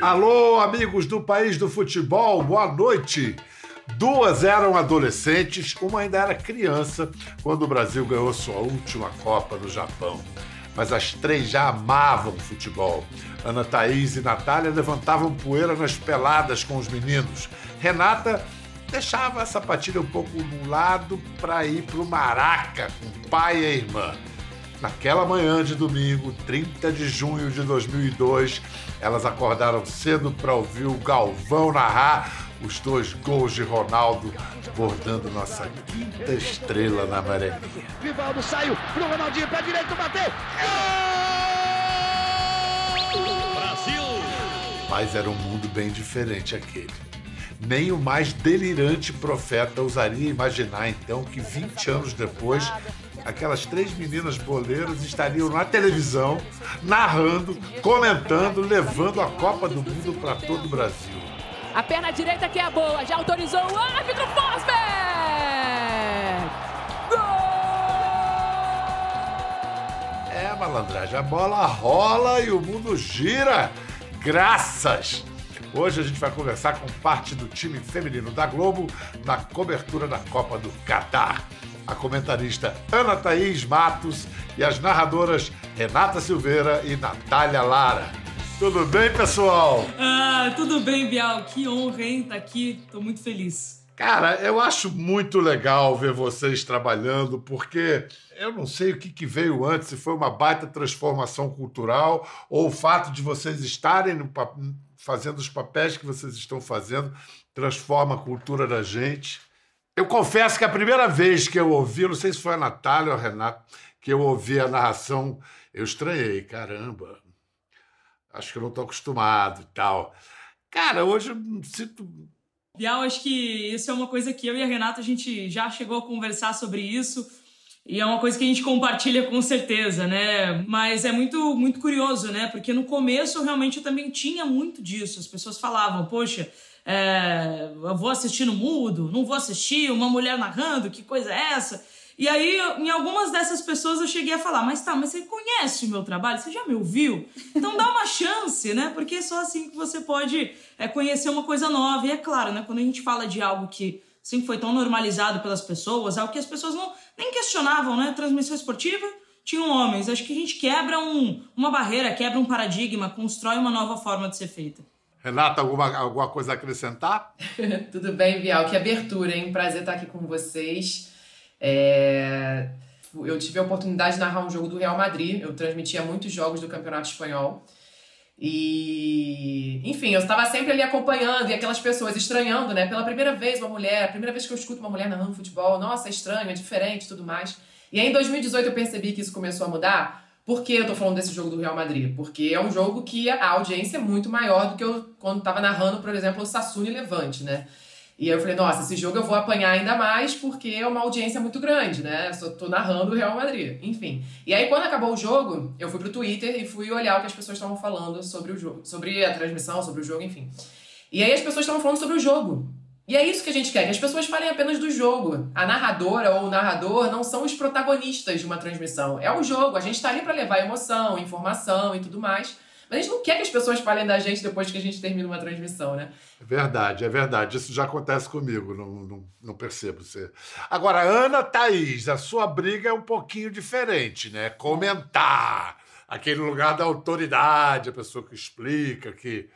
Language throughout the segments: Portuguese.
Alô, amigos do país do futebol, boa noite. Duas eram adolescentes, uma ainda era criança quando o Brasil ganhou sua última Copa no Japão. Mas as três já amavam futebol. Ana Thaís e Natália levantavam poeira nas peladas com os meninos. Renata deixava a sapatilha um pouco no lado para ir para o Maraca com o pai e a irmã. Naquela manhã de domingo, 30 de junho de 2002, elas acordaram cedo para ouvir o Galvão narrar os dois gols de Ronaldo, bordando nossa quinta estrela na maré. Rivaldo saiu pro Ronaldinho, pé direito, bateu! Brasil! Mas era um mundo bem diferente aquele. Nem o mais delirante profeta ousaria imaginar então que 20 anos depois aquelas três meninas boleiras estariam na televisão, narrando, comentando, levando a Copa do Mundo para todo o Brasil. A perna direita que é boa, já autorizou o árbitro Fosberg! Gol! É, malandragem, a bola rola e o mundo gira. Graças! Hoje a gente vai conversar com parte do time feminino da Globo na cobertura da Copa do Catar a comentarista Ana Thaís Matos e as narradoras Renata Silveira e Natália Lara. Tudo bem, pessoal? Ah, tudo bem, Bial. Que honra, hein? Tá aqui. Tô muito feliz. Cara, eu acho muito legal ver vocês trabalhando, porque eu não sei o que, que veio antes, se foi uma baita transformação cultural ou o fato de vocês estarem no, fazendo os papéis que vocês estão fazendo transforma a cultura da gente. Eu confesso que a primeira vez que eu ouvi, não sei se foi a Natália ou a Renata, que eu ouvi a narração, eu estranhei, caramba. Acho que eu não estou acostumado e tal. Cara, hoje eu me sinto. Bial, acho que isso é uma coisa que eu e a Renata a gente já chegou a conversar sobre isso. E é uma coisa que a gente compartilha com certeza, né? Mas é muito, muito curioso, né? Porque no começo realmente eu também tinha muito disso. As pessoas falavam, poxa, é, eu vou assistir no mudo, não vou assistir, uma mulher narrando, que coisa é essa? E aí, em algumas dessas pessoas eu cheguei a falar, mas tá, mas você conhece o meu trabalho? Você já me ouviu? Então dá uma chance, né? Porque é só assim que você pode é, conhecer uma coisa nova. E é claro, né? Quando a gente fala de algo que sempre foi tão normalizado pelas pessoas, algo que as pessoas não nem questionavam, né? Transmissão esportiva, tinham homens. Acho que a gente quebra um, uma barreira, quebra um paradigma, constrói uma nova forma de ser feita. Renata, alguma, alguma coisa a acrescentar? Tudo bem, Bial. Que abertura, hein? Prazer estar aqui com vocês. É... Eu tive a oportunidade de narrar um jogo do Real Madrid. Eu transmitia muitos jogos do Campeonato Espanhol. E, enfim, eu estava sempre ali acompanhando e aquelas pessoas estranhando, né? Pela primeira vez, uma mulher, a primeira vez que eu escuto uma mulher narrando futebol, nossa, é estranho, é diferente tudo mais. E aí em 2018 eu percebi que isso começou a mudar por que eu tô falando desse jogo do Real Madrid? Porque é um jogo que a audiência é muito maior do que eu quando tava narrando, por exemplo, o Sassuni Levante, né? E aí eu falei, nossa, esse jogo eu vou apanhar ainda mais porque é uma audiência muito grande, né? Só tô narrando o Real Madrid. Enfim. E aí, quando acabou o jogo, eu fui pro Twitter e fui olhar o que as pessoas estavam falando sobre o jogo, sobre a transmissão, sobre o jogo, enfim. E aí as pessoas estavam falando sobre o jogo. E é isso que a gente quer, que as pessoas falem apenas do jogo. A narradora ou o narrador não são os protagonistas de uma transmissão. É o jogo, a gente está ali para levar emoção, informação e tudo mais. Mas a gente não quer que as pessoas falem da gente depois que a gente termina uma transmissão, né? É verdade, é verdade. Isso já acontece comigo, não, não, não percebo ser. Agora, Ana Thaís, a sua briga é um pouquinho diferente, né? Comentar. Aquele lugar da autoridade, a pessoa que explica, que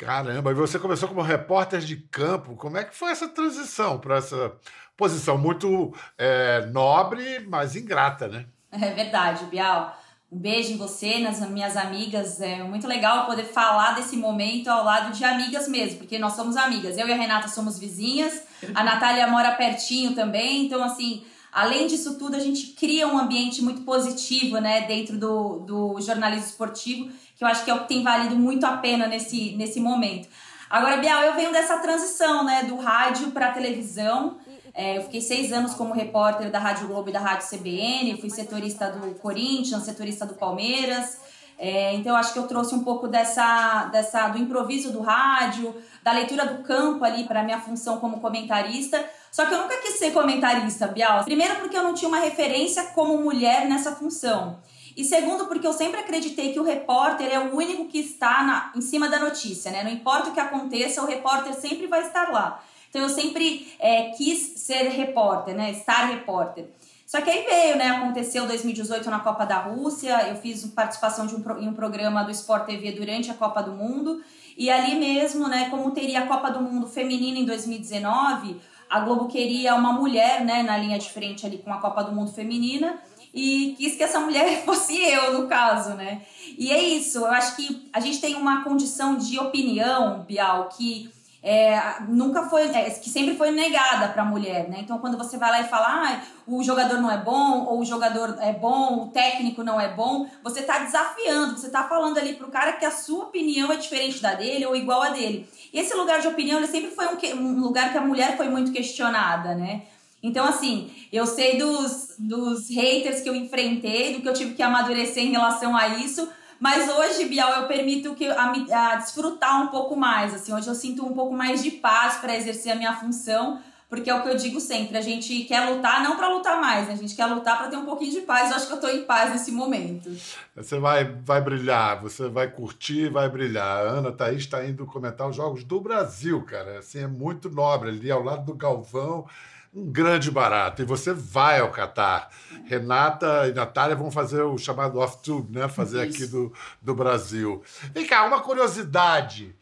Caramba, e você começou como repórter de campo. Como é que foi essa transição para essa posição muito é, nobre, mas ingrata, né? É verdade, Bial. Um beijo em você, nas minhas amigas. É muito legal poder falar desse momento ao lado de amigas mesmo, porque nós somos amigas. Eu e a Renata somos vizinhas, a Natália mora pertinho também, então assim. Além disso tudo, a gente cria um ambiente muito positivo, né, dentro do, do jornalismo esportivo que eu acho que é o que tem valido muito a pena nesse, nesse momento. Agora, Bial, eu venho dessa transição, né, do rádio para a televisão. É, eu fiquei seis anos como repórter da Rádio Globo e da Rádio CBN, fui setorista do Corinthians, setorista do Palmeiras. É, então, acho que eu trouxe um pouco dessa, dessa do improviso do rádio, da leitura do campo ali para minha função como comentarista. Só que eu nunca quis ser comentarista, Bial. Primeiro porque eu não tinha uma referência como mulher nessa função. E segundo, porque eu sempre acreditei que o repórter é o único que está na, em cima da notícia, né? Não importa o que aconteça, o repórter sempre vai estar lá. Então eu sempre é, quis ser repórter, né? Estar repórter. Só que aí veio, né? Aconteceu 2018 na Copa da Rússia, eu fiz participação de um, em um programa do Sport TV durante a Copa do Mundo. E ali mesmo, né, como teria a Copa do Mundo feminina em 2019, a Globo queria uma mulher, né, na linha de frente ali com a Copa do Mundo feminina e quis que essa mulher fosse eu, no caso, né? E é isso, eu acho que a gente tem uma condição de opinião, Bial, que é, nunca foi, é, que sempre foi negada para a mulher, né? Então, quando você vai lá e fala, ah, o jogador não é bom, ou o jogador é bom, o técnico não é bom, você está desafiando, você está falando ali pro cara que a sua opinião é diferente da dele ou igual a dele. E esse lugar de opinião, ele sempre foi um, um lugar que a mulher foi muito questionada, né? Então, assim, eu sei dos, dos haters que eu enfrentei, do que eu tive que amadurecer em relação a isso, mas hoje, Bial, eu permito que a, a desfrutar um pouco mais. Assim, hoje eu sinto um pouco mais de paz para exercer a minha função, porque é o que eu digo sempre: a gente quer lutar não para lutar mais, né? a gente quer lutar para ter um pouquinho de paz. Eu acho que eu estou em paz nesse momento. Você vai, vai brilhar, você vai curtir, vai brilhar. A Ana Thaís está indo comentar os Jogos do Brasil, cara. Assim, é muito nobre ali ao lado do Galvão um grande barato. E você vai ao Catar. Renata e Natália vão fazer o chamado off-tube, né? Fazer Isso. aqui do, do Brasil. Vem cá, uma curiosidade.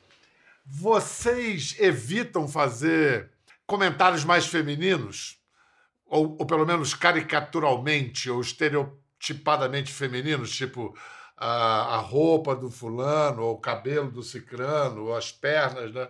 Vocês evitam fazer comentários mais femininos? Ou, ou pelo menos caricaturalmente ou estereotipadamente femininos, tipo a, a roupa do fulano, ou o cabelo do cicrano, ou as pernas, né?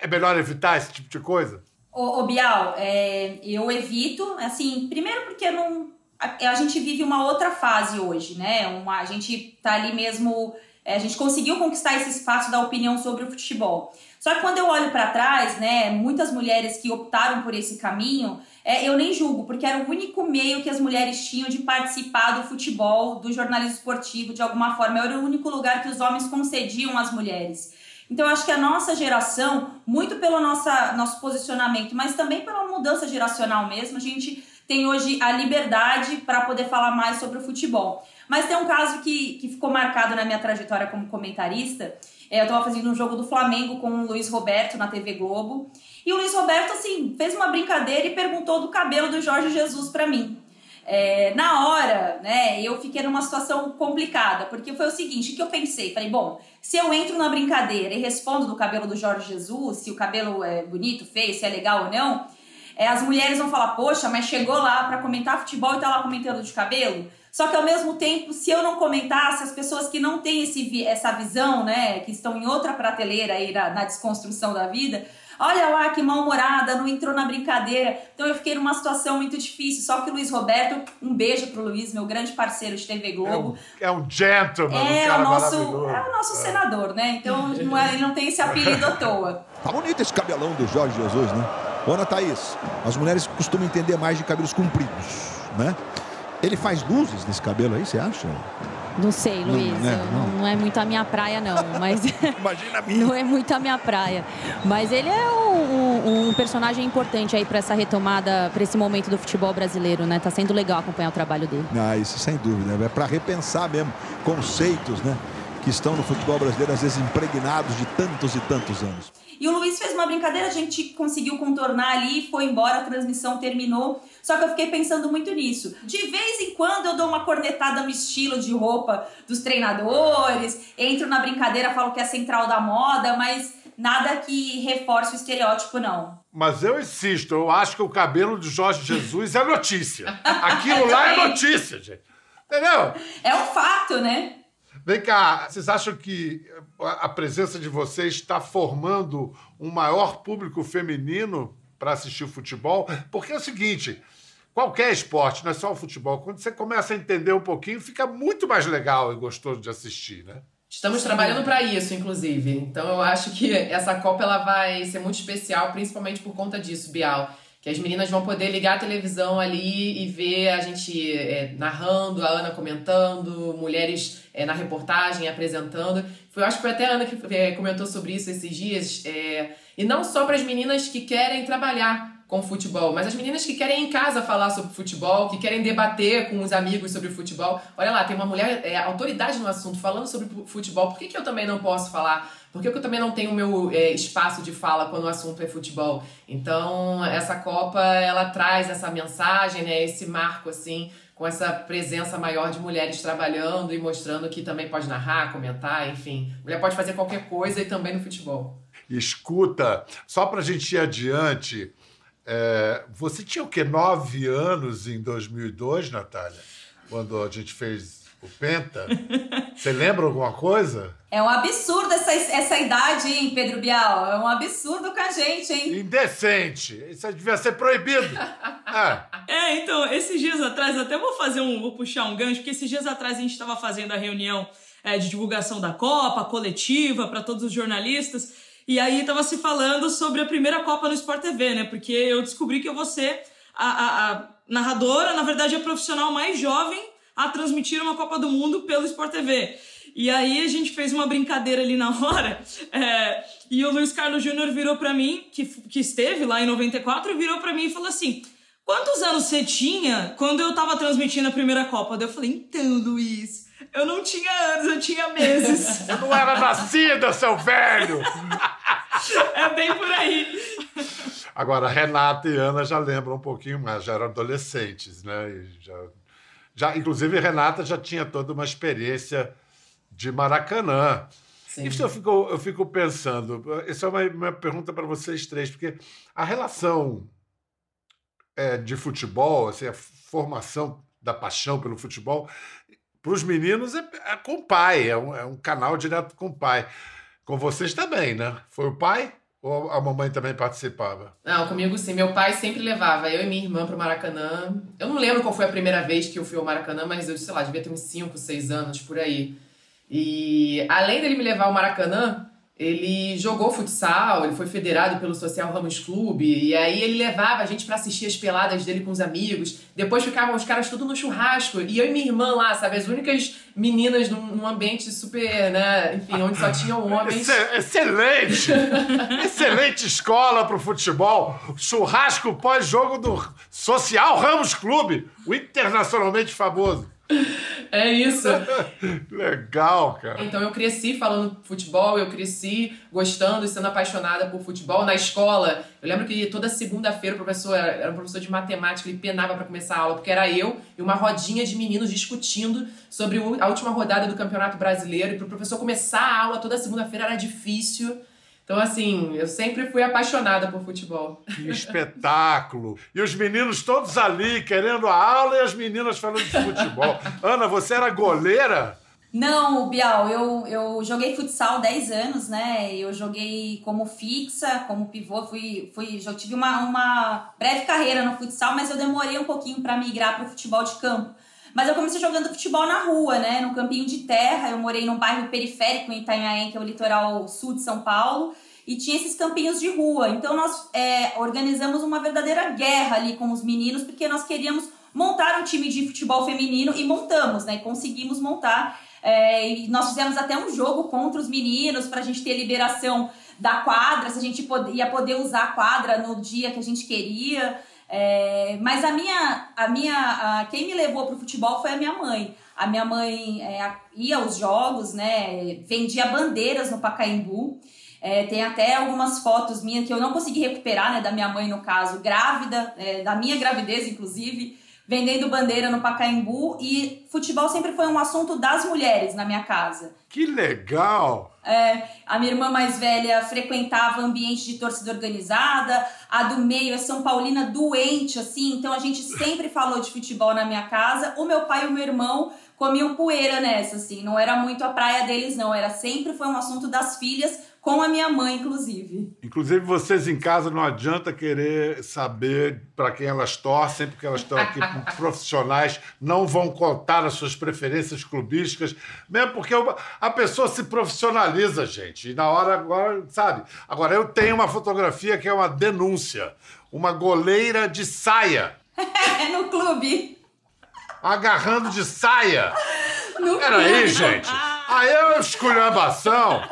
É melhor evitar esse tipo de coisa? Ô, ô Bial, é, eu evito, assim, primeiro porque não, a, a, gente vive uma outra fase hoje, né? Uma, a gente tá ali mesmo, é, a gente conseguiu conquistar esse espaço da opinião sobre o futebol. Só que quando eu olho para trás, né, muitas mulheres que optaram por esse caminho, é, eu nem julgo, porque era o único meio que as mulheres tinham de participar do futebol, do jornalismo esportivo, de alguma forma. Era o único lugar que os homens concediam às mulheres. Então, acho que a nossa geração, muito pelo nossa, nosso posicionamento, mas também pela mudança geracional mesmo, a gente tem hoje a liberdade para poder falar mais sobre o futebol. Mas tem um caso que, que ficou marcado na minha trajetória como comentarista. É, eu estava fazendo um jogo do Flamengo com o Luiz Roberto na TV Globo. E o Luiz Roberto, assim, fez uma brincadeira e perguntou do cabelo do Jorge Jesus para mim. É, na hora, né, eu fiquei numa situação complicada, porque foi o seguinte, que eu pensei? Falei, bom, se eu entro na brincadeira e respondo do cabelo do Jorge Jesus, se o cabelo é bonito, feio, se é legal ou não, é, as mulheres vão falar, poxa, mas chegou lá para comentar futebol e tá lá comentando de cabelo? Só que ao mesmo tempo, se eu não comentasse, as pessoas que não têm esse, essa visão, né, que estão em outra prateleira aí na, na desconstrução da vida, Olha lá que mal-humorada, não entrou na brincadeira. Então eu fiquei numa situação muito difícil. Só que o Luiz Roberto, um beijo pro Luiz, meu grande parceiro de TV Globo. É um, é um gentleman, é um cara o nosso, É o nosso é. senador, né? Então não é, ele não tem esse apelido à toa. Tá bonito esse cabelão do Jorge Jesus, né? Ô, Ana Thaís, as mulheres costumam entender mais de cabelos compridos, né? Ele faz luzes nesse cabelo aí, você acha? Não sei, Luiz. Não, né? não. não, é muito a minha praia, não. Mas Imagina a minha. Não é muito a minha praia. Mas ele é um, um, um personagem importante aí para essa retomada, para esse momento do futebol brasileiro, né? Tá sendo legal acompanhar o trabalho dele. Ah, isso sem dúvida. É para repensar mesmo conceitos, né? Que estão no futebol brasileiro, às vezes impregnados de tantos e tantos anos. E o Luiz fez uma brincadeira, a gente conseguiu contornar ali, foi embora, a transmissão terminou. Só que eu fiquei pensando muito nisso. De vez em quando eu dou uma cornetada no estilo de roupa dos treinadores, entro na brincadeira, falo que é central da moda, mas nada que reforce o estereótipo, não. Mas eu insisto, eu acho que o cabelo de Jorge Jesus é notícia. Aquilo lá é notícia, gente. Entendeu? É um fato, né? Vem cá, vocês acham que a presença de vocês está formando um maior público feminino para assistir o futebol? Porque é o seguinte, qualquer esporte, não é só o futebol, quando você começa a entender um pouquinho, fica muito mais legal e gostoso de assistir, né? Estamos trabalhando para isso, inclusive. Então eu acho que essa Copa ela vai ser muito especial, principalmente por conta disso, Bial que as meninas vão poder ligar a televisão ali e ver a gente é, narrando, a Ana comentando, mulheres é, na reportagem apresentando. Eu acho que foi até a Ana que é, comentou sobre isso esses dias. É, e não só para as meninas que querem trabalhar com futebol, mas as meninas que querem em casa falar sobre futebol, que querem debater com os amigos sobre futebol. Olha lá, tem uma mulher é, autoridade no assunto falando sobre futebol. Por que, que eu também não posso falar? Por que, que eu também não tenho o meu é, espaço de fala quando o assunto é futebol? Então, essa Copa, ela traz essa mensagem, né, esse marco, assim, com essa presença maior de mulheres trabalhando e mostrando que também pode narrar, comentar, enfim. Mulher pode fazer qualquer coisa e também no futebol. Escuta, só para a gente ir adiante, é, você tinha o quê? Nove anos em 2002, Natália? Quando a gente fez o Penta? Você lembra alguma coisa? É um absurdo essa, essa idade, hein, Pedro Bial? É um absurdo com a gente, hein? Indecente. Isso devia ser proibido. É. é, então, esses dias atrás, até vou fazer um. Vou puxar um gancho, porque esses dias atrás a gente estava fazendo a reunião é, de divulgação da Copa, coletiva, para todos os jornalistas. E aí tava se falando sobre a primeira Copa no Sport TV, né? Porque eu descobri que eu vou ser a, a, a narradora, na verdade, a profissional mais jovem a transmitir uma Copa do Mundo pelo Sport TV. E aí a gente fez uma brincadeira ali na hora, é, e o Luiz Carlos Júnior virou para mim, que, que esteve lá em 94, virou para mim e falou assim: Quantos anos você tinha quando eu tava transmitindo a primeira Copa? Daí eu falei: Então, Luiz, eu não tinha anos, eu tinha meses. Eu não era nascida, seu velho! é bem por aí. Agora, Renata e Ana já lembram um pouquinho mais, já eram adolescentes, né? E já, já, inclusive, Renata já tinha toda uma experiência de Maracanã. Sim. Isso eu fico, eu fico pensando, isso é uma, uma pergunta para vocês três, porque a relação é, de futebol, assim, a formação da paixão pelo futebol, para os meninos é, é, com o pai, é um, é um canal direto com o pai. Com vocês também, né? Foi o pai? Ou a mamãe também participava? Não, comigo sim. Meu pai sempre levava eu e minha irmã pro Maracanã. Eu não lembro qual foi a primeira vez que eu fui ao Maracanã, mas eu, sei lá, devia ter uns 5, 6 anos por aí. E além dele me levar ao Maracanã, ele jogou futsal, ele foi federado pelo Social Ramos Clube, e aí ele levava a gente para assistir as peladas dele com os amigos. Depois ficavam os caras tudo no churrasco, e eu e minha irmã lá, sabe? As únicas meninas num, num ambiente super, né? Enfim, onde só tinham homens. Excelente! Excelente escola pro futebol. Churrasco pós-jogo do Social Ramos Clube, o internacionalmente famoso. É isso. Legal, cara. Então eu cresci falando futebol, eu cresci gostando e sendo apaixonada por futebol. Na escola, eu lembro que toda segunda-feira o professor era um professor de matemática, ele penava para começar a aula, porque era eu e uma rodinha de meninos discutindo sobre a última rodada do Campeonato Brasileiro. E para o professor começar a aula toda segunda-feira era difícil. Então, assim, eu sempre fui apaixonada por futebol. Que espetáculo! E os meninos todos ali querendo a aula e as meninas falando de futebol. Ana, você era goleira? Não, Bial, eu, eu joguei futsal 10 anos, né? Eu joguei como fixa, como pivô, fui, fui, já tive uma, uma breve carreira no futsal, mas eu demorei um pouquinho para migrar para o futebol de campo. Mas eu comecei jogando futebol na rua, né? No campinho de terra. Eu morei num bairro periférico em Itanhaém, que é o litoral sul de São Paulo. E tinha esses campinhos de rua. Então nós é, organizamos uma verdadeira guerra ali com os meninos, porque nós queríamos montar um time de futebol feminino e montamos, né? Conseguimos montar. É, e nós fizemos até um jogo contra os meninos para a gente ter liberação da quadra, se a gente ia poder usar a quadra no dia que a gente queria. É, mas a minha, a minha, a, quem me levou para o futebol foi a minha mãe. A minha mãe é, ia aos jogos, né? Vendia bandeiras no Pacaembu. É, tem até algumas fotos minhas que eu não consegui recuperar, né? Da minha mãe, no caso, grávida, é, da minha gravidez, inclusive vendendo bandeira no Pacaembu e futebol sempre foi um assunto das mulheres na minha casa. Que legal! É, a minha irmã mais velha frequentava ambiente de torcida organizada, a do meio é São Paulina doente, assim, então a gente sempre falou de futebol na minha casa. O meu pai e o meu irmão comiam poeira nessa, assim, não era muito a praia deles, não, era sempre foi um assunto das filhas com a minha mãe, inclusive. Inclusive, vocês em casa não adianta querer saber para quem elas torcem, porque elas estão aqui com profissionais, não vão contar as suas preferências clubísticas, mesmo porque a pessoa se profissionaliza, gente. E na hora agora, sabe? Agora, eu tenho uma fotografia que é uma denúncia. Uma goleira de saia. no clube. Agarrando de saia. No Peraí, gente. Aí é uma esculhambação.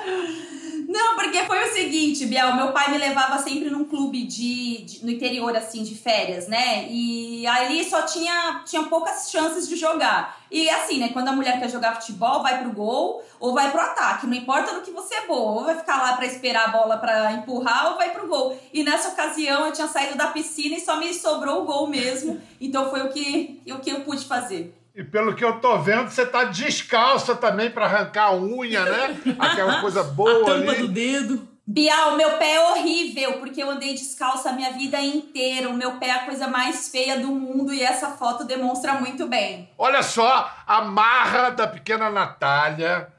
Não, porque foi o seguinte, Biel, meu pai me levava sempre num clube de, de, no interior, assim, de férias, né? E ali só tinha, tinha poucas chances de jogar. E assim, né? Quando a mulher quer jogar futebol, vai pro gol ou vai pro ataque. Não importa no que você é boa. Ou vai ficar lá para esperar a bola para empurrar ou vai pro gol. E nessa ocasião eu tinha saído da piscina e só me sobrou o gol mesmo. Então foi o que, o que eu pude fazer. E pelo que eu tô vendo, você tá descalça também para arrancar a unha, né? Aquela coisa boa a tampa ali. do dedo. Bial, meu pé é horrível, porque eu andei descalça a minha vida inteira. O meu pé é a coisa mais feia do mundo e essa foto demonstra muito bem. Olha só a marra da pequena Natália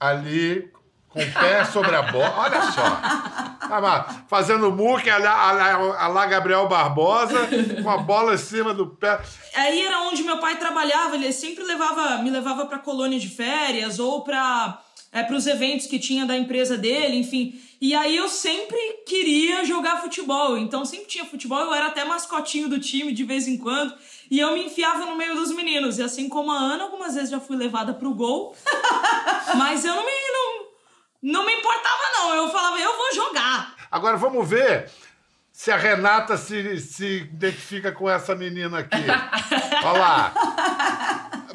ali com o pé sobre a bola. Olha só. Ah, fazendo muque a lá, lá, Gabriel Barbosa, com a bola em cima do pé. Aí era onde meu pai trabalhava, ele sempre levava, me levava para colônia de férias ou para é, para os eventos que tinha da empresa dele, enfim. E aí eu sempre queria jogar futebol, então sempre tinha futebol, eu era até mascotinho do time de vez em quando, e eu me enfiava no meio dos meninos. E assim como a Ana, algumas vezes já fui levada pro gol, mas eu não me, não me importava não, eu falava, eu vou jogar. Agora vamos ver se a Renata se, se identifica com essa menina aqui. Olha lá.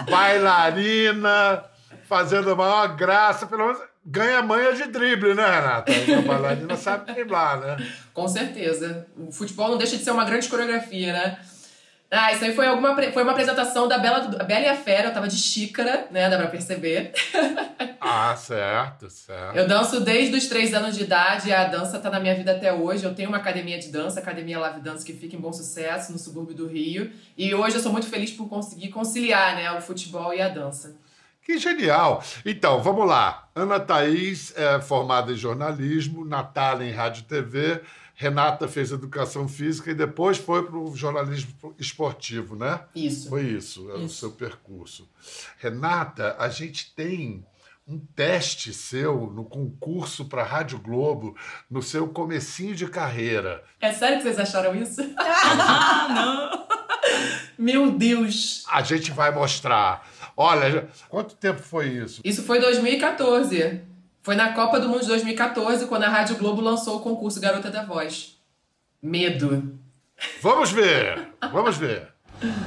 Bailarina, fazendo a maior graça, pelo menos ganha manha de drible, né, Renata? A bailarina sabe driblar, né? Com certeza. O futebol não deixa de ser uma grande coreografia, né? Ah, isso aí foi, alguma, foi uma apresentação da Bela, Bela e a Fera, eu tava de xícara, né? Dá pra perceber. Ah, certo, certo. Eu danço desde os três anos de idade e a dança tá na minha vida até hoje. Eu tenho uma academia de dança, Academia Lave Dança, que fica em Bom Sucesso, no subúrbio do Rio. E hoje eu sou muito feliz por conseguir conciliar né, o futebol e a dança. Que genial! Então, vamos lá. Ana Thaís é formada em jornalismo, Natália em rádio e TV, Renata fez educação física e depois foi para o jornalismo esportivo, né? Isso. Foi isso, é o Isso. seu percurso. Renata, a gente tem um teste seu no concurso para Rádio Globo, no seu comecinho de carreira. É sério que vocês acharam isso? Ah, não! Meu Deus! A gente vai mostrar. Olha, quanto tempo foi isso? Isso foi 2014. Foi na Copa do Mundo de 2014, quando a Rádio Globo lançou o concurso Garota da Voz. Medo. Vamos ver, vamos ver.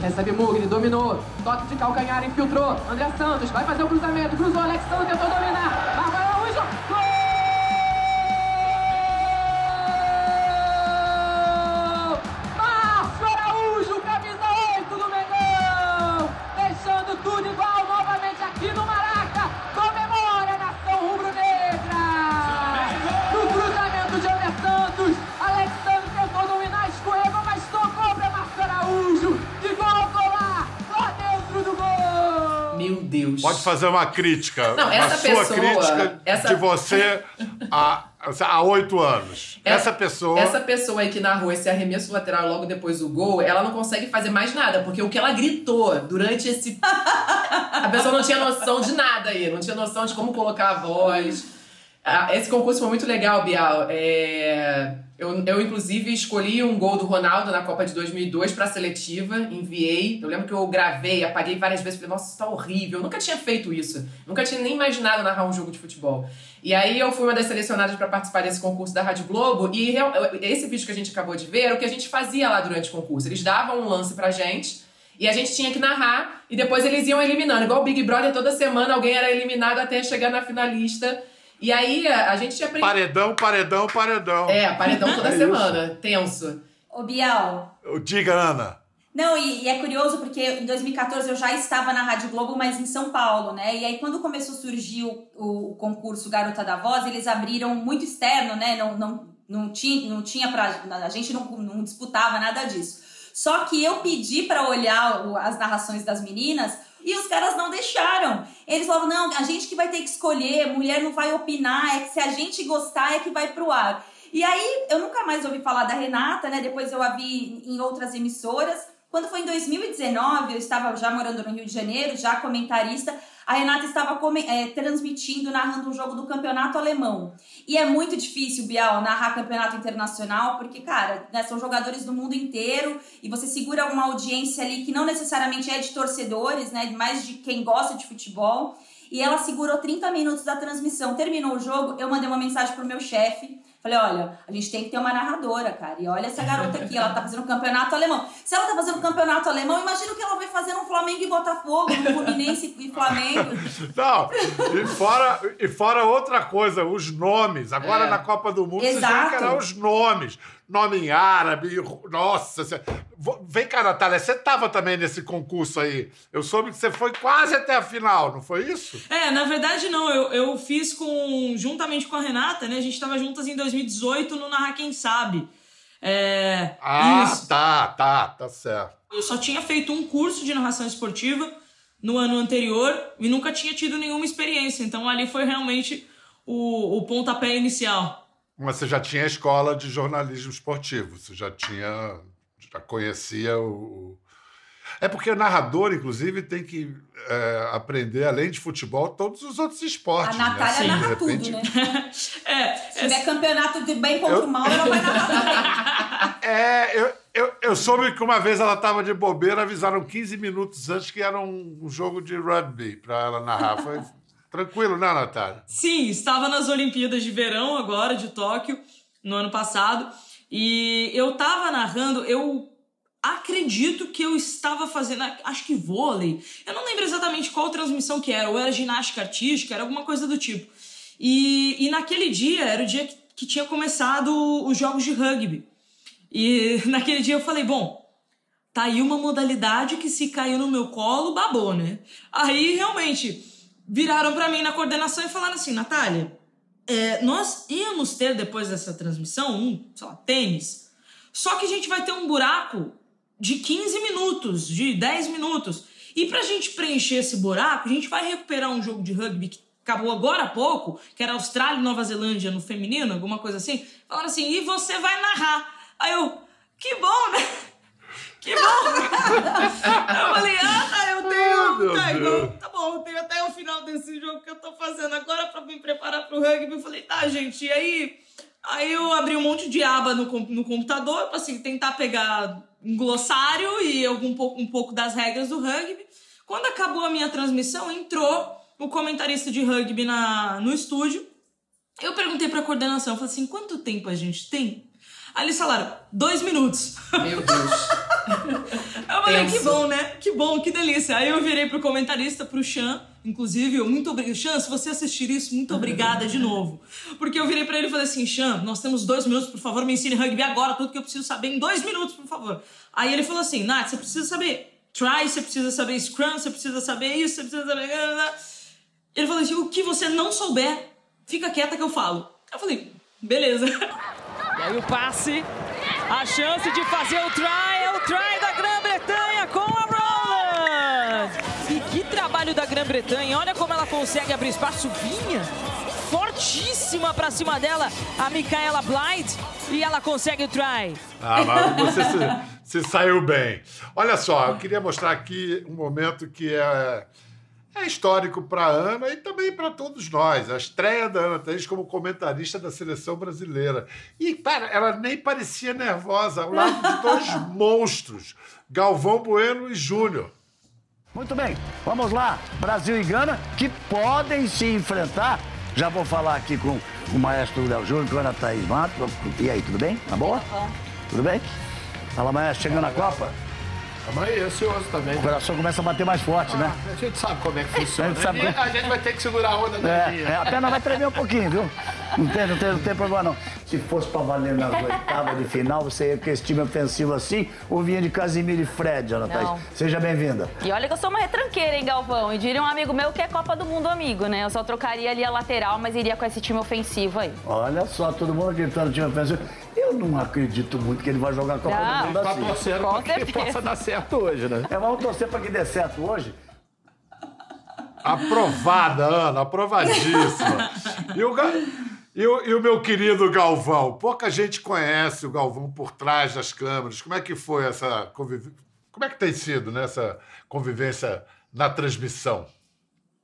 Recebe Mugni, dominou. Toque de calcanhar, infiltrou. André Santos vai fazer o cruzamento. Cruzou, Alex Santos tentou dominar. Pode fazer uma crítica. Não, a essa sua pessoa, crítica essa- de você há há oito anos. É- Essa pessoa. Essa pessoa aí que narrou esse arremesso lateral logo depois do gol, ela não consegue fazer mais nada, porque o que ela gritou durante esse. a pessoa não tinha noção de nada aí, não tinha noção de como colocar a voz. Ah, Esse concurso foi muito legal, Bial. É, Eu, eu, inclusive, escolhi um gol do Ronaldo na Copa de 2002 pra seletiva, enviei. Eu lembro que eu gravei, apaguei várias vezes, falei, nossa, isso tá horrível. Eu nunca tinha feito isso. Nunca tinha nem imaginado narrar um jogo de futebol. E aí eu fui uma das selecionadas pra participar desse concurso da Rádio Globo. E esse vídeo que a gente acabou de ver era o que a gente fazia lá durante o concurso. Eles davam um lance pra gente. E a gente tinha que narrar, e depois eles iam eliminando. Igual o Big Brother, toda semana alguém era eliminado até chegar na finalista. E aí a, gente tinha aprendido. Paredão, paredão, paredão. É, paredão toda É semana. Tenso. Ô, Bial, Diga, Ana. Não, e, e é curioso porque em 2014 eu já estava na Rádio Globo, mas em São Paulo, né? E aí quando começou a surgir o, o, o concurso Garota da Voz, eles abriram muito externo, né? Não, não, não tinha, não tinha pra. A gente não, não disputava nada disso. Só que eu pedi para olhar o- as narrações das meninas e os caras não deixaram. Eles falavam: não, a gente que vai ter que escolher, mulher não vai opinar, é que se a gente gostar é que vai pro ar. E aí eu nunca mais ouvi falar da Renata, né? Depois eu a vi em outras emissoras. Quando foi em 2019, eu estava já morando no Rio de Janeiro, já comentarista, a Renata estava é, transmitindo, narrando um jogo do campeonato alemão. E é muito difícil, Bial, narrar campeonato internacional, porque, cara, né, são jogadores do mundo inteiro e você segura uma audiência ali que não necessariamente é de torcedores, né? Mais de quem gosta de futebol. E ela segurou 30 minutos da transmissão. Terminou o jogo, eu mandei uma mensagem pro meu chefe. Falei, olha, a gente tem que ter uma narradora, cara. E olha essa garota aqui, ela tá fazendo campeonato alemão. Se ela tá fazendo campeonato alemão, imagina o que ela vai fazer no Flamengo e Botafogo, no Fluminense e Flamengo. Não, e fora, e fora outra coisa, os nomes. Agora É. na Copa do Mundo, Exato. você tem que era os nomes. Nome em árabe, nossa. você- Vem cá, Natália, você tava também nesse concurso aí. Eu soube que você foi quase até a final, não foi isso? É, na verdade não, eu, eu fiz com juntamente com a Renata, né? A gente tava juntas em 2018 no Narra Quem Sabe. É, Ah, isso. tá, tá, tá certo. Eu só tinha feito um curso de narração esportiva no ano anterior e nunca tinha tido nenhuma experiência. Então ali foi realmente o, o pontapé inicial. Mas você já tinha a escola de jornalismo esportivo, você já tinha, já conhecia o. É porque o narrador, inclusive, tem que é, aprender, além de futebol, todos os outros A esportes. Natália né? narra de tudo, repente- né? É, Se tiver campeonato de bem contra Eu- o mal, ela vai narrar também. É, eu, eu, eu soube que uma vez ela estava de bobeira, avisaram 15 minutos antes que era um, um jogo de rugby para ela narrar. Foi tranquilo, né, Natália? Sim, estava nas Olimpíadas de Verão agora, de Tóquio, no ano passado. E eu tava narrando, eu acredito que eu estava fazendo, acho que vôlei. Eu não lembro exatamente qual transmissão que era, ou era ginástica artística, era alguma coisa do tipo. E, e naquele dia, era o dia que, que tinha começado os jogos de rugby. E naquele dia eu falei, bom, tá aí uma modalidade que se caiu no meu colo, babou, né? Aí realmente viraram pra mim na coordenação e falaram assim, Natália, é, nós íamos ter depois dessa transmissão um, sei lá, tênis. Só que a gente vai ter um buraco de 15 minutos, de 10 minutos. E pra gente preencher esse buraco, a gente vai recuperar um jogo de rugby que acabou agora há pouco, que era Austrália e Nova Zelândia no feminino, alguma coisa assim. Falaram assim, e você vai narrar. Aí eu, que bom, né? Que bom! eu falei, ah, tá, eu tenho. Tá, tá bom, eu tenho até o final desse jogo que eu tô fazendo agora pra me preparar pro rugby. Eu falei, tá, gente, e aí? Aí eu abri um monte de aba no, no computador, pra assim, tentar pegar um glossário e algum pouco, um pouco das regras do rugby. Quando acabou a minha transmissão, entrou o comentarista de rugby na, no estúdio. Eu perguntei pra coordenação, falei assim, quanto tempo a gente tem? Aí eles falaram, dois minutos. Meu Deus. Eu falei, Tenso. que bom, né? Que bom, que delícia. Aí eu virei pro comentarista, pro Chan, inclusive, eu, muito obrigada. Chan, se você assistir isso, muito obrigada de novo. Porque eu virei pra ele e falei assim, Chan, nós temos dois minutos, por favor, me ensine rugby agora, tudo que eu preciso saber em dois minutos, por favor. Aí ele falou assim, Nath, você precisa saber try, você precisa saber scrum, você precisa saber isso, você precisa saber... Ele falou assim, o que você não souber, fica quieta que eu falo. Eu falei, beleza. E aí o passe, a chance de fazer o try, try da Grã-Bretanha com a Rowland. E que trabalho da Grã-Bretanha, olha como ela consegue abrir espaço, vinha fortíssima pra cima dela, a Micaela Blythe, e ela consegue o try. Ah, mas você se, se saiu bem. Olha só, eu queria mostrar aqui um momento que é, é histórico para a Ana e também para todos nós. A estreia da Ana Thaís como comentarista da seleção brasileira. E, cara, ela nem parecia nervosa, ao lado de dois monstros, Galvão Bueno e Júnior. Muito bem, vamos lá. Brasil e Gana que podem se enfrentar. Já vou falar aqui com o maestro Léo Júnior, com a Ana Thaís Matos. E aí, tudo bem? Tá boa? Tudo bem? Fala, maestro, chegando na Copa? Calma aí, ansioso também. O coração começa a bater mais forte, né? A gente sabe como é que funciona. A gente sabe E como- a gente vai ter que segurar a onda daqui. É, é, a perna vai tremer um pouquinho, viu? Não tem, não tem, não tem problema não. Se fosse pra valer nas oitavas de final, você ia com esse time ofensivo assim, ou vinha de Casimiro e Fred, Ana Thaís. Seja bem-vinda. E olha que eu sou uma retranqueira, hein, Galvão? E diria um amigo meu que é Copa do Mundo amigo, né? Eu só trocaria ali a lateral, mas iria com esse time ofensivo aí. Olha só, todo mundo acreditando no time ofensivo. Eu não acredito muito que ele vai jogar a Copa Não, do Mundo Tá assim. torcendo Com pra que possa dar certo hoje, né? É, vamos torcer pra que dê certo hoje. Aprovada, Ana, aprovadíssima. E o, e, o, e o meu querido Galvão? Pouca gente conhece o Galvão por trás das câmeras. Como é que foi essa convivência? Como é que tem sido nessa convivência na transmissão?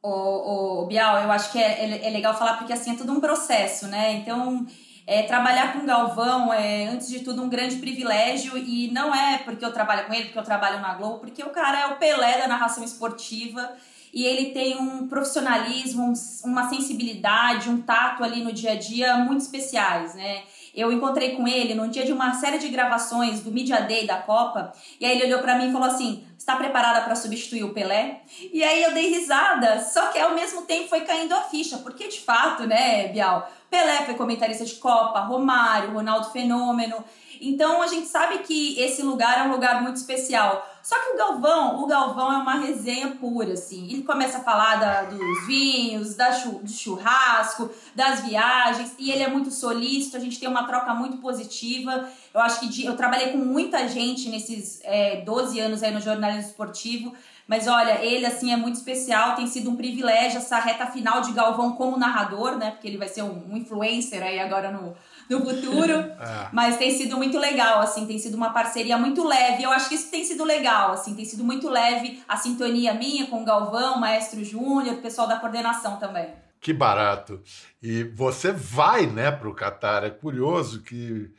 Ô, ô, Bial, eu acho que é, é- é legal falar porque assim é tudo um processo, né? Então, é, trabalhar com o Galvão é, antes de tudo, um grande privilégio e não é porque eu trabalho com ele, porque eu trabalho na Globo, porque o cara é o Pelé da narração esportiva e ele tem um profissionalismo, um- uma sensibilidade, um tato ali no dia a dia muito especiais, né? Eu encontrei com ele no dia de uma série de gravações do Media Day da Copa, e aí ele olhou pra mim e falou assim: "Está preparada para substituir o Pelé?" E aí eu dei risada, só que ao mesmo tempo foi caindo a ficha, porque de fato, né, Bial, Pelé foi comentarista de Copa, Romário, Ronaldo Fenômeno. Então a gente sabe que esse lugar é um lugar muito especial. Só que o Galvão, o Galvão é uma resenha pura, assim. Ele começa a falar da- dos vinhos, da chu- do churrasco, das viagens, e ele é muito solícito, a gente tem uma troca muito positiva. Eu acho que de- eu trabalhei com muita gente nesses é, 12 anos aí no jornalismo esportivo, mas olha, ele assim é muito especial, tem sido um privilégio essa reta final de Galvão como narrador, né? Porque ele vai ser um, um influencer aí agora no, no futuro. É. Mas tem sido muito legal, assim, tem sido uma parceria muito leve. Eu acho que isso tem sido legal, assim, tem sido muito leve a sintonia minha com o Galvão, Maestro Júnior, o pessoal da coordenação também. Que barato. E você vai, né, para o Catar. É curioso que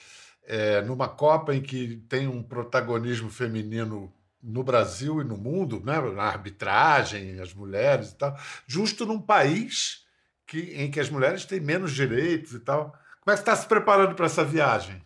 é, numa Copa em que tem um protagonismo feminino no Brasil e no mundo, né, na arbitragem, as mulheres e tal, justo num país que, em que as mulheres têm menos direitos e tal. Como é que você está se preparando para essa viagem?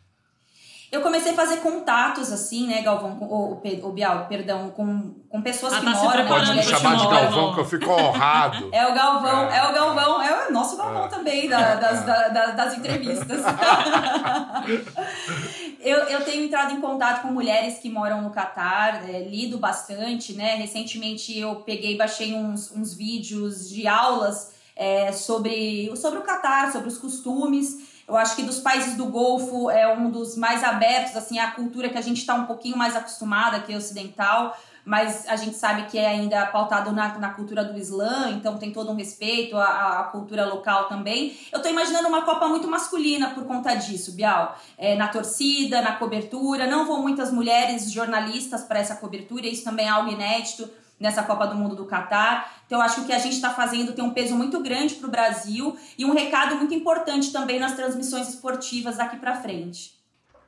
Eu comecei a fazer contatos, assim, né, Galvão, com, o, o Bial, perdão, com, com pessoas Ah, que tá moram, Pode me chamar de. Galvão, que eu fico honrado. É o Galvão, É. é, o Galvão, é o nosso Galvão É. também, da- das, da- da- das entrevistas. eu, eu tenho entrado em contato com mulheres que moram no Catar, é, lido bastante, né? Recentemente eu peguei, baixei uns, uns vídeos de aulas é, sobre, sobre o Catar, sobre os costumes. Eu acho que dos países do Golfo é um dos mais abertos, assim, a cultura que a gente está um pouquinho mais acostumada, que é ocidental, mas a gente sabe que é ainda pautado na, na cultura do Islã, então tem todo um respeito à, à cultura local também. Eu tô imaginando uma Copa muito masculina por conta disso, Bial. É, na torcida, na cobertura, não vão muitas mulheres jornalistas para essa cobertura, isso também é algo inédito nessa Copa do Mundo do Catar. Então, acho que o que a gente está fazendo tem um peso muito grande para o Brasil e um recado muito importante também nas transmissões esportivas daqui para frente.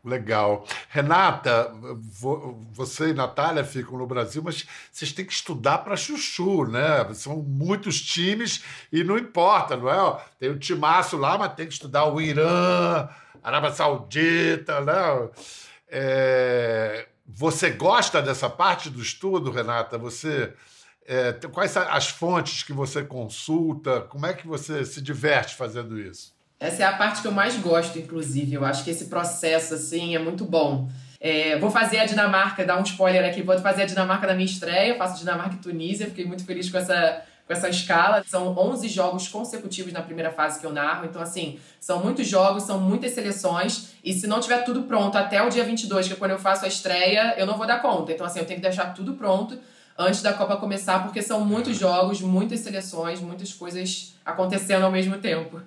Legal. Renata, vo- você e Natália ficam no Brasil, mas vocês têm que estudar para chuchu, né? São muitos times e não importa, não é? Tem o timaço lá, mas tem que estudar o Irã, Arábia Saudita, né? É, Você gosta dessa parte do estudo, Renata? Você é, quais as fontes que você consulta? Como é que você se diverte fazendo isso? Essa é a parte que eu mais gosto, inclusive. Eu acho que esse processo, assim, é muito bom. É, vou fazer a Dinamarca, dar um spoiler aqui, vou fazer a Dinamarca na minha estreia, faço Dinamarca e Tunísia, fiquei muito feliz com essa, com essa escala. São 11 jogos consecutivos na primeira fase que eu narro, então, assim, são muitos jogos, são muitas seleções, e se não tiver tudo pronto até o dia 22, que é quando eu faço a estreia, eu não vou dar conta. Então, assim, eu tenho que deixar tudo pronto antes da Copa começar, porque são muitos jogos, muitas seleções, muitas coisas acontecendo ao mesmo tempo.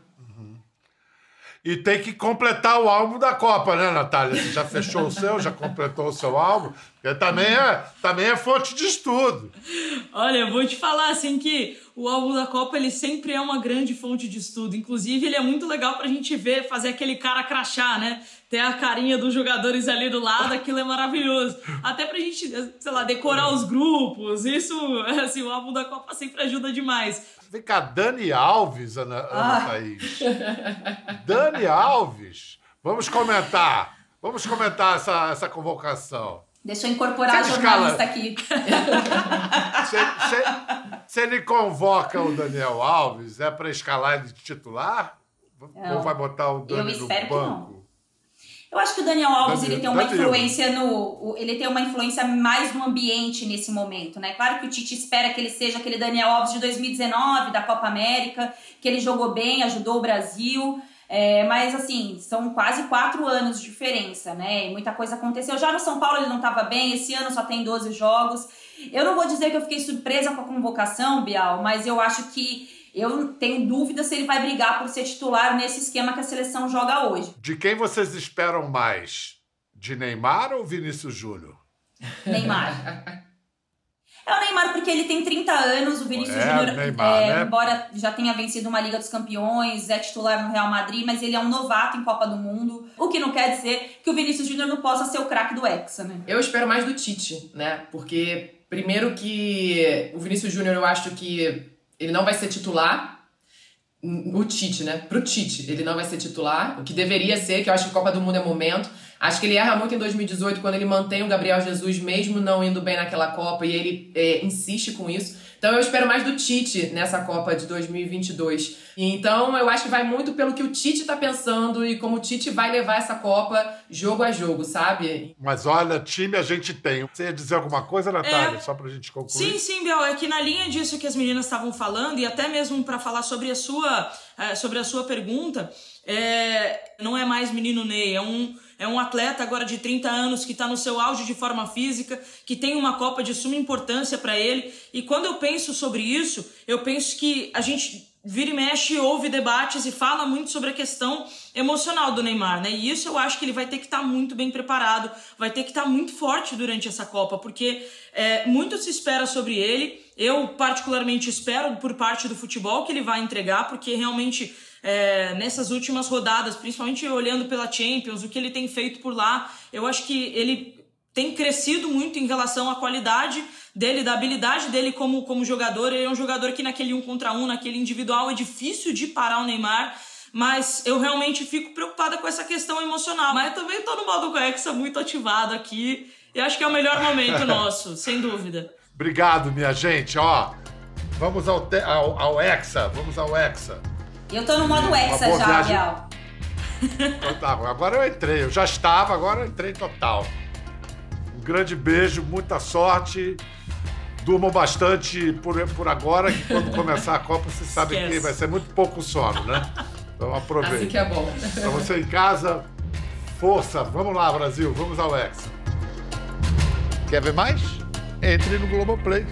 E tem que completar o álbum da Copa, né, Natália? Você já fechou o seu, já completou o seu álbum? Porque também é, também é fonte de estudo. Olha, eu vou te falar assim que o álbum da Copa ele sempre é uma grande fonte de estudo. Inclusive, ele é muito legal pra gente ver, fazer aquele cara crachar, né? Ter a carinha dos jogadores ali do lado, aquilo é maravilhoso. Até pra gente, sei lá, decorar os grupos. Isso, assim, o álbum da Copa sempre ajuda demais. Vem cá, Dani Alves, Ana, Ana Ah. Thaís. Dani Alves. Vamos comentar. Vamos comentar essa, essa convocação. Deixa eu incorporar a Você jornalista escala- aqui. Se, ele convoca o Daniel Alves, é para escalar ele de titular? Ou Não. vai botar o Dani Eu no espero que banco? Eu acho que o Daniel Alves Daniel- ele tem uma Daniel. influência no, ele tem uma influência mais no ambiente nesse momento, né? Claro que o Tite espera que ele seja aquele Daniel Alves de 2019 da Copa América, que ele jogou bem, ajudou o Brasil. é, mas assim, são quase quatro anos de diferença, né? E muita coisa aconteceu. Já no São Paulo ele não estava bem, esse ano só tem 12 jogos. Eu não vou dizer que eu fiquei surpresa com a convocação, Bial, mas eu acho que eu tenho dúvida se ele vai brigar por ser titular nesse esquema que a seleção joga hoje. De quem vocês esperam mais? De Neymar ou Vinícius Júnior? Neymar. É o Neymar porque ele tem 30 anos, o Vinícius É, Júnior, Neymar, é, né? embora já tenha vencido uma Liga dos Campeões, é titular no Real Madrid, mas ele é um novato em Copa do Mundo, o que não quer dizer que o Vinícius Júnior não possa ser o craque do Hexa, né? Eu espero mais do Tite, né? Porque Primeiro que o Vinícius Júnior eu acho que ele não vai ser titular. O Tite, né? Pro Tite, ele não vai ser titular, o que deveria ser, que eu acho que Copa do Mundo é momento. Acho que ele erra muito em 2018 quando ele mantém o Gabriel Jesus, mesmo não indo bem naquela Copa, e ele é, insiste com isso. Então eu espero mais do Tite nessa Copa de 2022. Então eu acho que vai muito pelo que o Tite tá pensando e como o Tite vai levar essa Copa jogo a jogo, sabe? Mas olha, time a gente tem. Você ia dizer alguma coisa, Natália? É... Só pra gente concluir. Sim, sim, Biel. É que na linha disso que as meninas estavam falando, e até mesmo para falar sobre a sua, é, sobre a sua pergunta, é... não é mais menino Ney, é um é um atleta agora de 30 anos que está no seu auge de forma física, que tem uma Copa de suma importância para ele. E quando eu penso sobre isso, eu penso que a gente vira e mexe, ouve debates e fala muito sobre a questão emocional do Neymar, né? E isso eu acho que ele vai ter que estar tá muito bem preparado, vai ter que estar tá muito forte durante essa Copa, porque é, muito se espera sobre ele. Eu, particularmente, espero por parte do futebol que ele vai entregar, porque realmente é, nessas últimas rodadas, principalmente olhando pela Champions, o que ele tem feito por lá, eu acho que ele tem crescido muito em relação à qualidade dele, da habilidade dele como, como jogador. Ele é um jogador que naquele um contra um, naquele individual, é difícil de parar o Neymar. Mas eu realmente fico preocupada com essa questão emocional. Mas eu também tô no modo Hexa muito ativado aqui. E acho que é o melhor momento nosso, sem dúvida. Obrigado, minha gente. Ó, vamos ao, te, ao, ao Hexa. Vamos ao Hexa. Eu tô no modo Hexa já, viagem... Bial. Então tá, agora eu entrei. Eu já estava, agora eu entrei total. Grande beijo, muita sorte. Durmam bastante por, por agora, que quando começar a Copa, você sabe Esquece. que vai ser muito pouco sono, né? Então aproveita. Assim que é bom. Pra você em casa, força. Vamos lá, Brasil. Vamos ao Hexa. Quer ver mais? Entre no Globoplay.